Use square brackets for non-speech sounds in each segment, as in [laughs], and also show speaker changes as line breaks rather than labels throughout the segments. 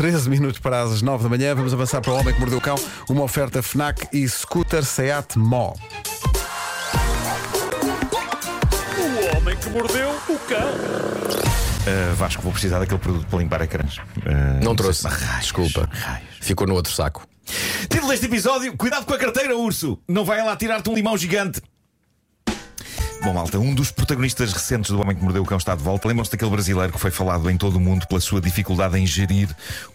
13 minutos para as 9 da manhã. Vamos avançar para o Homem que Mordeu o Cão. Uma oferta FNAC e Scooter Seat Mó.
O homem que mordeu o cão.
Uh, Vasco, vou precisar daquele produto para limpar ecrãs. Uh,
Não
sei-
trouxe.
Raios,
Desculpa.
raios.
Ficou no outro saco.
Título deste episódio: Cuidado com a carteira, urso! Não vai lá tirar-te um limão gigante. Bom, malta, um dos protagonistas recentes do Homem que Mordeu o Cão está de volta. Lembram-se daquele brasileiro que foi falado em todo o mundo pela sua dificuldade em gerir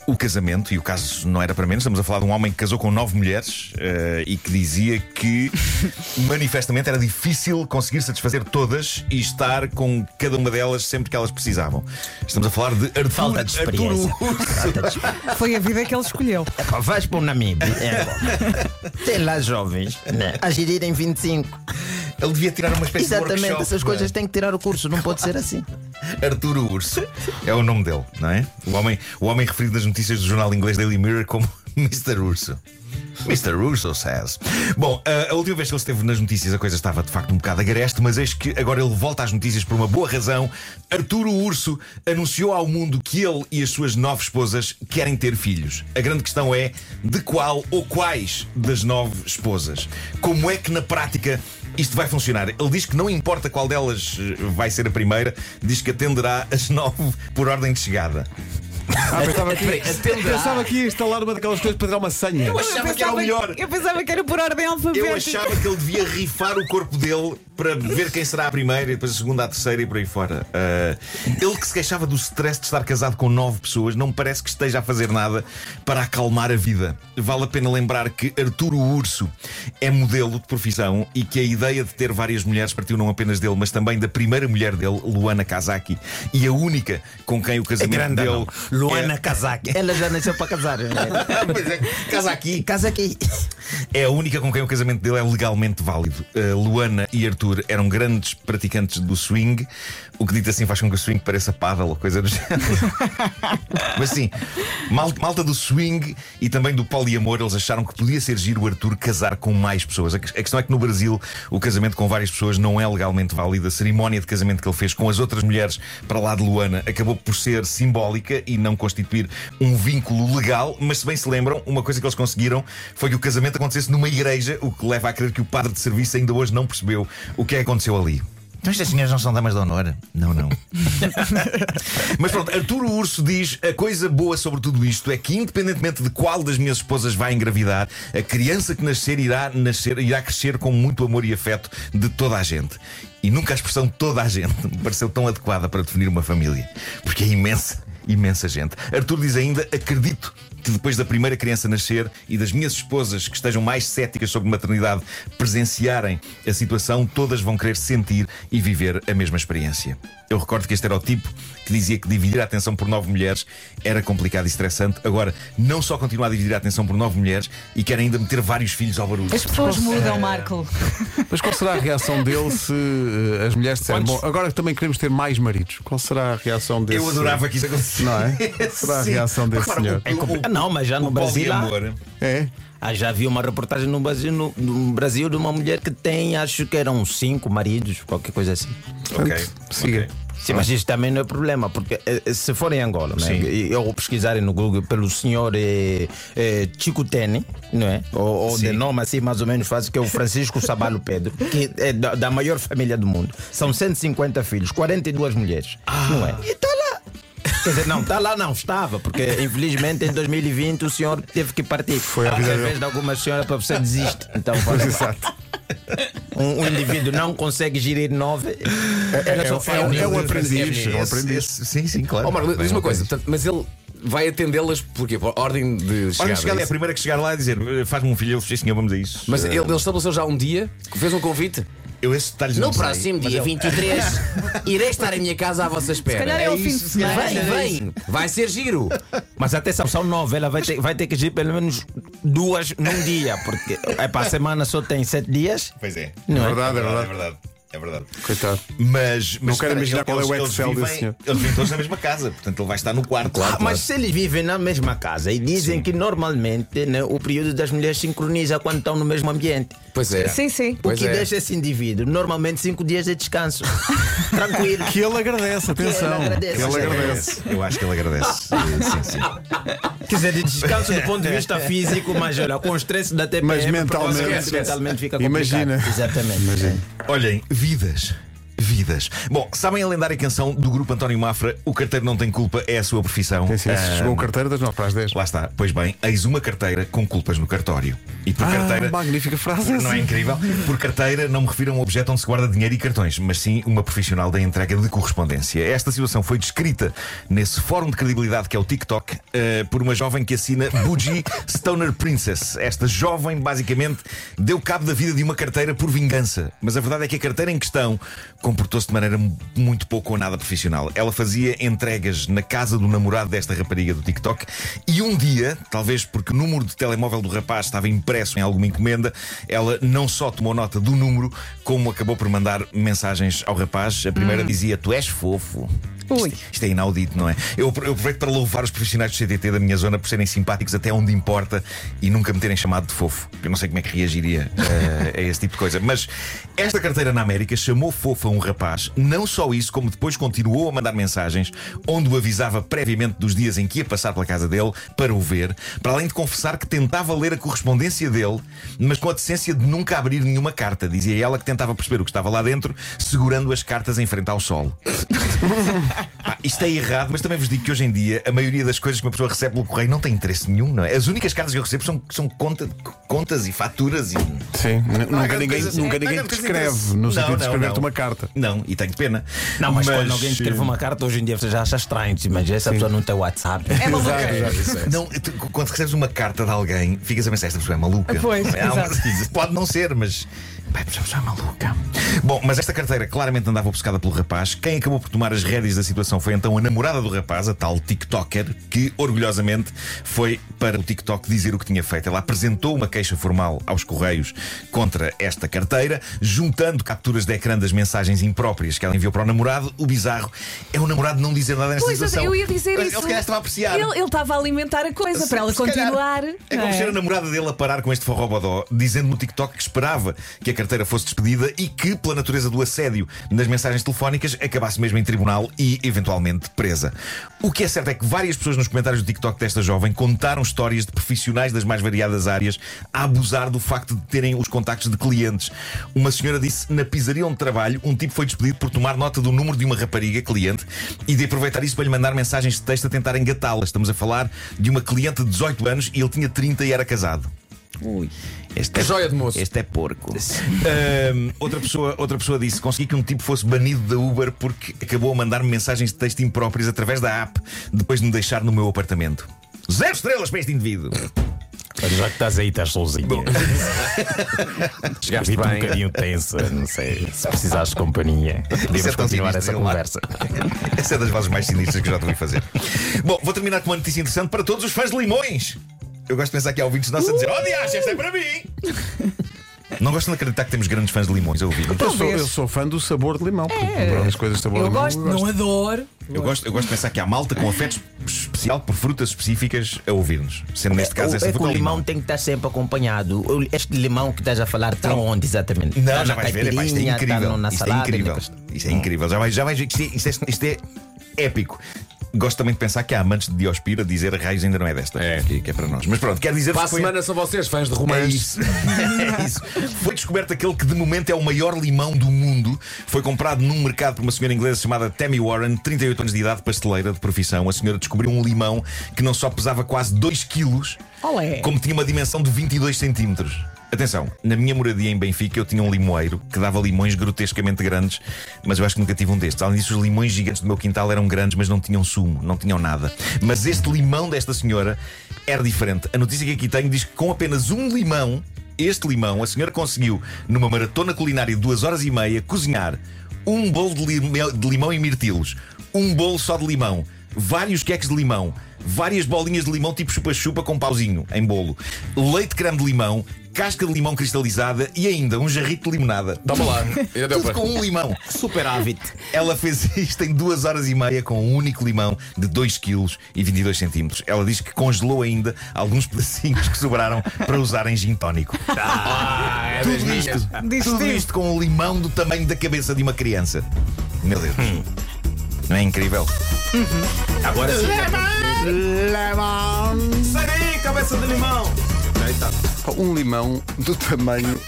o casamento? E o caso não era para menos. Estamos a falar de um homem que casou com nove mulheres eh, e que dizia que [laughs] manifestamente era difícil conseguir satisfazer todas e estar com cada uma delas sempre que elas precisavam. Estamos a falar de Arthur,
Falta de experiência.
Arturo Urso. [laughs]
Foi a vida que ele escolheu.
Epá, vais para o Namíbia. É. Tem [laughs] lá jovens né, a gerirem 25.
Ele devia tirar uma espécie de
Exatamente,
workshop,
essas
é?
coisas têm que tirar o curso, não pode ser assim. [laughs]
Arturo Urso. É o nome dele, não é? O homem, o homem referido nas notícias do jornal inglês Daily Mirror como [laughs] Mr. Urso. Mr. Urso says. Bom, a, a última vez que ele esteve nas notícias a coisa estava de facto um bocado agreste, mas eis que agora ele volta às notícias por uma boa razão. Arturo Urso anunciou ao mundo que ele e as suas nove esposas querem ter filhos. A grande questão é de qual ou quais das nove esposas. Como é que na prática isto vai funcionar. Ele diz que não importa qual delas eh, vai ser a primeira, diz que atenderá as nove por ordem de chegada.
Ah, pensava que, pensava que ia instalar uma daquelas coisas para dar uma senha.
Eu achava que era o melhor.
eu pensava que era por ordem alfabética.
Eu achava que ele devia rifar o corpo dele para ver quem será a primeira e depois a segunda, a terceira e por aí fora. Ah, ele que se queixava do stress de estar casado com nove pessoas, não me parece que esteja a fazer nada para acalmar a vida. Vale a pena lembrar que Arturo Urso é modelo de profissão e que a ideia de ter várias mulheres partiu não apenas dele, mas também da primeira mulher dele, Luana Kazaki, e a única com quem o casamento dele.
Luana Kazaki. Ela já nasceu para casar. né? [laughs]
Pois é, Kazaki.
Casa aqui.
É a única com quem o casamento dele é legalmente válido. Uh, Luana e Arthur eram grandes praticantes do swing, o que dito assim faz com que o swing pareça paddle ou coisa do género. [laughs] Mas sim, mal- malta do swing e também do poliamor, eles acharam que podia ser giro o Arthur casar com mais pessoas. A questão é que no Brasil o casamento com várias pessoas não é legalmente válido. A cerimónia de casamento que ele fez com as outras mulheres para lá de Luana acabou por ser simbólica e não constituir um vínculo legal. Mas se bem se lembram, uma coisa que eles conseguiram foi que o casamento acontecesse numa igreja, o que leva a crer que o padre de serviço ainda hoje não percebeu o que é que aconteceu ali. Então estas senhoras não são damas de honor? Não, não. [laughs] Mas pronto, Arturo Urso diz: a coisa boa sobre tudo isto é que, independentemente de qual das minhas esposas vai engravidar, a criança que nascer irá nascer, irá crescer com muito amor e afeto de toda a gente. E nunca a expressão toda a gente [laughs] me pareceu tão adequada para definir uma família. Porque é imensa, imensa gente. Arturo diz ainda: acredito que depois da primeira criança nascer e das minhas esposas que estejam mais céticas sobre maternidade presenciarem a situação, todas vão querer sentir e viver a mesma experiência. Eu recordo que este era o tipo que dizia que dividir a atenção por nove mulheres era complicado e estressante. Agora, não só continua a dividir a atenção por nove mulheres e quer ainda meter vários filhos ao barulho.
As pessoas mudam, Marco. [laughs]
Mas qual será a reação dele se eh, as mulheres disserem, bom, agora também queremos ter mais maridos? Qual será a reação desse
Eu adorava que isso acontecesse.
Não é? Será a
Sim.
reação desse senhor?
o-
É Ah, não, mas já no
o
Brasil. há-
poliamor.
É?
Ah, já vi uma reportagem no Brasil, no, no Brasil de uma mulher que tem, acho que eram cinco maridos, qualquer coisa assim.
Ok.
Siga.
ok.
Sim, mas isso também não é problema, porque eh, eh, se for em Angola, né, e ou pesquisarem no Google pelo senhor eh, eh, Chico Tene, não é? Ou, ou de
Sim.
nome assim mais ou menos fácil, que é o Francisco Sabalo Pedro, que é da, da maior família do mundo. São 150 filhos, 42 mulheres, não é? E está lá. Quer dizer, não, está lá não, estava, porque infelizmente em 2020 o senhor teve que partir.
Foi a vida
Através de algumas senhoras para você desiste. Então, faz-
Exato.
um, um indivíduo não consegue gerir nove.
É,
só
é,
fala
é, um- é um
nisso.
aprendiz. É um aprendiz.
sim, sim, claro.
Marco, diz uma coisa, portanto, mas ele vai atendê-las porquê? Por ordem de
Olha,
chegada.
chegar ali,
é
a primeira que chegar lá e dizer "Eh, faz-me um filho, ele disse, sim, senhor, vamos a isso.
Mas ele, ele estabeleceu já um dia, fez um convite.
Eu esses detalhes
No
sei,
próximo
mas
dia
ele-
23, [laughs] irei estar em minha casa à vossa espera.
calhar é o fim de semana.
Vem, vem, vai ser giro.
Mas atenção, são nove. Ela vai ter, vai ter que agir pelo menos duas num dia, porque é para a semana só tem sete dias.
Pois é.
Não é?
verdade, é
É
verdade.
É verdade.
Coitado.
Mas, mas
quero
espera,
imaginar qual é o Excel
eles
desse
vivem-
senhor.
Eles vivem todos na mesma casa, portanto ele vai estar no quarto.
Ah, mas se eles vivem na mesma casa e dizem que normalmente né, o período das mulheres sincroniza quando estão no mesmo ambiente.
Pois é.
Sim, sim.
O
Pois
que
é.
deixa esse indivíduo normalmente cinco dias de descanso. [laughs] Tranquilo.
Que ele agradece, atenção.
agradece.
Que ele agradece.
Eu acho que ele agradece. [laughs] Sim, sim.
Quer dizer, de descanso do ponto de [laughs] vista físico, mas olha, com o stress da TPM,
Mas mentalmente-
mentalmente fica complicado.
Imagina.
Exatamente.
Imagina.
Olhem, vidas. Vidas. Bom, sabem a lendária canção do grupo António Mafra? O carteiro não tem culpa, é a sua profissão.
Sim, sim,
Ah,
Chegou o carteiro das 9 para as 10.
Lá está. Pois bem, eis uma carteira com culpas no cartório. E por
Ah,
carteira.
magnífica frase
Não é incrível? Por carteira não me refiro a um objeto onde se guarda dinheiro e cartões, mas sim uma profissional da entrega de correspondência. Esta situação foi descrita nesse fórum de credibilidade que é o TikTok eh, por uma jovem que assina Bougie Stoner Princess. Esta jovem, basicamente, deu cabo da vida de uma carteira por vingança. Mas a verdade é que a carteira em questão comportou-se de maneira muito pouco ou nada profissional. Ela fazia entregas na casa do namorado desta rapariga do TikTok e um dia, talvez porque o número de telemóvel do rapaz estava impresso em alguma encomenda, ela não só tomou nota do número, como acabou por mandar mensagens ao rapaz. A primeira dizia: Tu és fofo.
Ui.
Isto, isto é inaudito, não é? Eu, eu aproveito para louvar os profissionais do CTT da minha zona por serem simpáticos até onde importa e nunca me terem chamado de fofo. Eu não sei como é que reagiria eh, a esse tipo de coisa. Mas esta carteira na América chamou fofo a um rapaz. Não só isso, como depois continuou a mandar mensagens onde o avisava previamente dos dias em que ia passar pela casa dele para o ver, para além de confessar que tentava ler a correspondência dele, mas com a decência de nunca abrir nenhuma carta. Dizia ela que tentava perceber o que estava lá dentro, segurando as cartas em frente ao sol. [laughs] Isto é errado, mas também vos digo que hoje em dia a maioria das coisas que uma pessoa recebe pelo correio não tem interesse nenhum, não é? As únicas cartas que eu recebo são, são conta- contas e faturas e.
Sim, nunca ninguém,
assim.
nunca
há
ninguém te escreve no
Não,
sentido de escrever-te uma carta.
Não, e tenho pena.
Não, mas, quando alguém escreve
eh,
uma carta hoje em dia você já acha estranho, mas essa pessoa não tem WhatsApp.
É maluca.
Não, tu- quando recebes uma carta de alguém, ficas a pensar, esta pessoa é maluca.
Pois,
É,
exato.
Pode não ser, mas. Esta pessoa é maluca. Bom, mas esta carteira claramente andava obcecada pelo rapaz. Quem acabou por tomar as rédeas da situação foi então a namorada do rapaz, a tal TikToker, que orgulhosamente foi para o TikTok dizer o que tinha feito. Ela apresentou uma queixa formal aos Correios contra esta carteira, juntando capturas de ecrã das mensagens impróprias que ela enviou para o namorado. O bizarro é o namorado não dizer nada nesta
Pois,
situação.
eu ia dizer
Ele
isso.
se calhar estava a apreciar.
Ele ele estava a alimentar a coisa para ela
Se calhar.
continuar.
É como ser a namorada dele a parar com este forrobodó, dizendo no TikTok que esperava que a carteira fosse despedida e que, pela natureza do assédio nas mensagens telefónicas, acabasse mesmo em tribunal e, eventualmente, presa. O que é certo é que várias pessoas nos comentários do TikTok desta jovem contaram histórias de profissionais das mais variadas áreas a abusar do facto de terem os contactos de clientes. Uma senhora disse na pizzaria onde trabalho, um tipo foi despedido por tomar nota do número de uma rapariga cliente e de aproveitar isso para lhe mandar mensagens de texto a tentar engatá-la. Estamos a falar de uma cliente de 18 anos e ele tinha 30 e era casado. Este
É joia de moço.
Este é porco. Ahm, outra, pessoa, outra pessoa disse: consegui que um tipo fosse banido da Uber porque acabou a mandar-me mensagens de texto impróprias através da app depois de me deixar no meu apartamento. Zero estrelas para este indivíduo.
Já que estás aí, estás sozinho. [laughs]
Chegaste
Fico um
bem.
bocadinho tensa, não sei. Se precisares de companhia,
é
podemos
tão
continuar essa conversa.
Essa é das vozes mais sinistras que eu já te ouvi fazer. Bom, vou terminar com uma notícia interessante para todos os fãs de limões. Eu gosto de pensar que há ouvintes nossos a dizer: Oh, diacho, esta é para mim! [laughs] Não gostam de acreditar que temos grandes fãs de limões a ouvir.
Eu sou,
Talvez.
eu sou fã do sabor de limão. É. As coisas de sabor
Eu
de limão.
gosto, não adoro.
Eu gosto, eu gosto de pensar que há malta com afeto especial por frutas específicas a ouvir-nos. Sendo neste caso
O-
essa
é que
fruta
o
ao
limão tem que estar sempre acompanhado. O- Este limão que estás a falar está onde exatamente?
Não,
Está
já
na
vais ver, epá, isto é
caipirinha, está
incrível.
no- na
isto é
salada,
incrível. Isto é incrível. Já vais, já vais ver que isto é, isto é- isto é épico. Gosto também de pensar que há amantes de Diospira dizer raios ainda não é desta.
É.
Que, que é para nós. Mas pronto, quero dizer
Para a
que foi.
semana são vocês, fãs de
É
romance.
isso. [laughs] é isso. Foi descoberto aquele que de momento é o maior limão do mundo. Foi comprado num mercado por uma senhora inglesa chamada Tammy Warren, 38 anos de idade, pasteleira de profissão. A senhora descobriu um limão que não só pesava quase 2 quilos,
Olé.
como tinha uma dimensão de 22 centímetros. Atenção, na minha moradia em Benfica eu tinha um limoeiro que dava limões grotescamente grandes, mas eu acho que nunca tive um destes. Além disso, os limões gigantes do meu quintal eram grandes, mas não tinham sumo, não tinham nada. Mas este limão desta senhora era diferente. A notícia que aqui tenho diz que com apenas um limão, este limão, a senhora conseguiu, numa maratona culinária de duas horas e meia, cozinhar um bolo de limão, de limão e mirtilos, um bolo só de limão, vários queques de limão, várias bolinhas de limão tipo chupa-chupa com pauzinho em bolo, leite creme de limão, casca de limão cristalizada e ainda um jarrito de limonada.
Toma lá. Ainda deu
Tudo
para.
com um limão.
Superávit.
Ela fez [laughs] isto em duas horas e meia com um único limão de 2 kg e 22 centímetros. Ela diz que congelou ainda alguns [laughs] pedacinhos que sobraram para usar em gin tónico.
Ah, é
Tudo isto, tudo isto com um limão do tamanho da cabeça de uma criança. Meu Deus. Não é incrível?
Agora sim.
Lemon.
cabeça de limão. Aí
Um limão do tamanho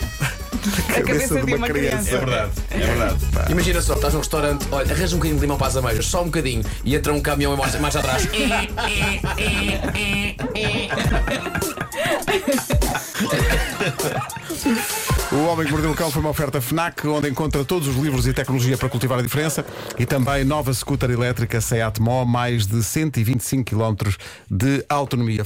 da cabeça,
cabeça
de uma, criança.
É verdade, é verdade.
Imagina só, estás num restaurante, olha, arranja um bocadinho de limão para as ameijas, só um bocadinho, e entra um caminhão e marcha, marcha atrás. [laughs]
O Homem que Mordeu o Cão foi uma oferta FNAC, onde encontra todos os livros e tecnologia para cultivar a diferença e também nova scooter elétrica Seat Mó, mais de 125 km de autonomia.